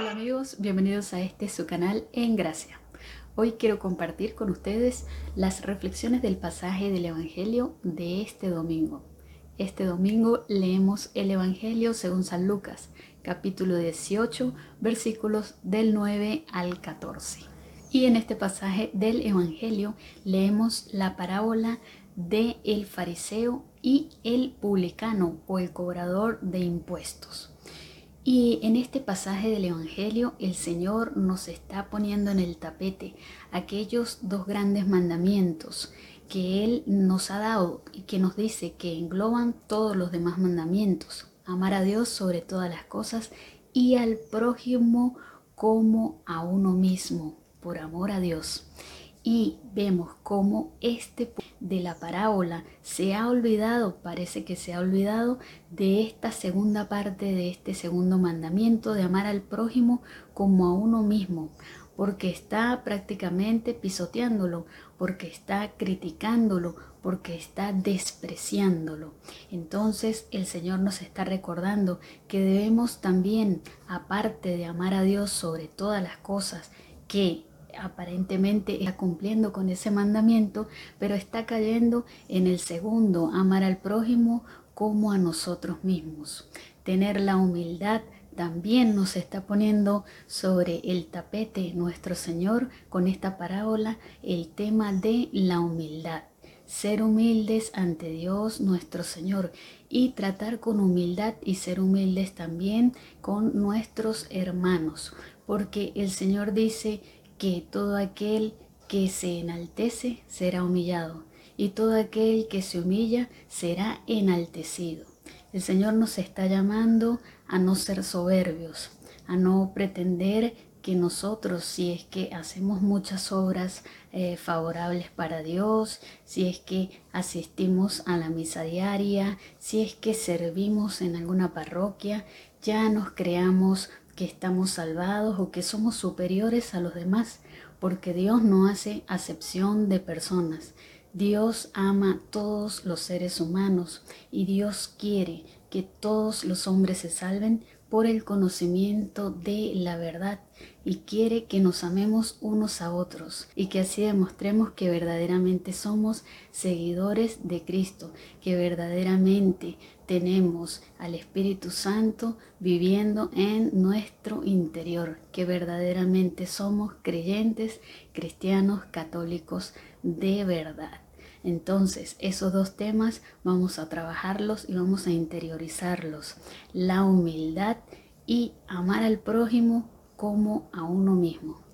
Hola amigos, bienvenidos a este su canal En Gracia. Hoy quiero compartir con ustedes las reflexiones del pasaje del Evangelio de este domingo. Este domingo leemos el Evangelio según San Lucas, capítulo 18, versículos del 9 al 14. Y en este pasaje del Evangelio leemos la parábola de el fariseo y el publicano o el cobrador de impuestos. Y en este pasaje del Evangelio el Señor nos está poniendo en el tapete aquellos dos grandes mandamientos que Él nos ha dado y que nos dice que engloban todos los demás mandamientos. Amar a Dios sobre todas las cosas y al prójimo como a uno mismo, por amor a Dios y vemos cómo este de la parábola se ha olvidado, parece que se ha olvidado de esta segunda parte de este segundo mandamiento de amar al prójimo como a uno mismo, porque está prácticamente pisoteándolo, porque está criticándolo, porque está despreciándolo. Entonces el Señor nos está recordando que debemos también, aparte de amar a Dios sobre todas las cosas, que aparentemente está cumpliendo con ese mandamiento, pero está cayendo en el segundo, amar al prójimo como a nosotros mismos. Tener la humildad también nos está poniendo sobre el tapete nuestro Señor con esta parábola el tema de la humildad. Ser humildes ante Dios nuestro Señor y tratar con humildad y ser humildes también con nuestros hermanos, porque el Señor dice que todo aquel que se enaltece será humillado y todo aquel que se humilla será enaltecido. El Señor nos está llamando a no ser soberbios, a no pretender que nosotros, si es que hacemos muchas obras eh, favorables para Dios, si es que asistimos a la misa diaria, si es que servimos en alguna parroquia, ya nos creamos que estamos salvados o que somos superiores a los demás, porque Dios no hace acepción de personas. Dios ama a todos los seres humanos y Dios quiere que todos los hombres se salven por el conocimiento de la verdad y quiere que nos amemos unos a otros y que así demostremos que verdaderamente somos seguidores de Cristo, que verdaderamente tenemos al Espíritu Santo viviendo en nuestro interior, que verdaderamente somos creyentes, cristianos, católicos de verdad. Entonces, esos dos temas vamos a trabajarlos y vamos a interiorizarlos. La humildad y amar al prójimo como a uno mismo.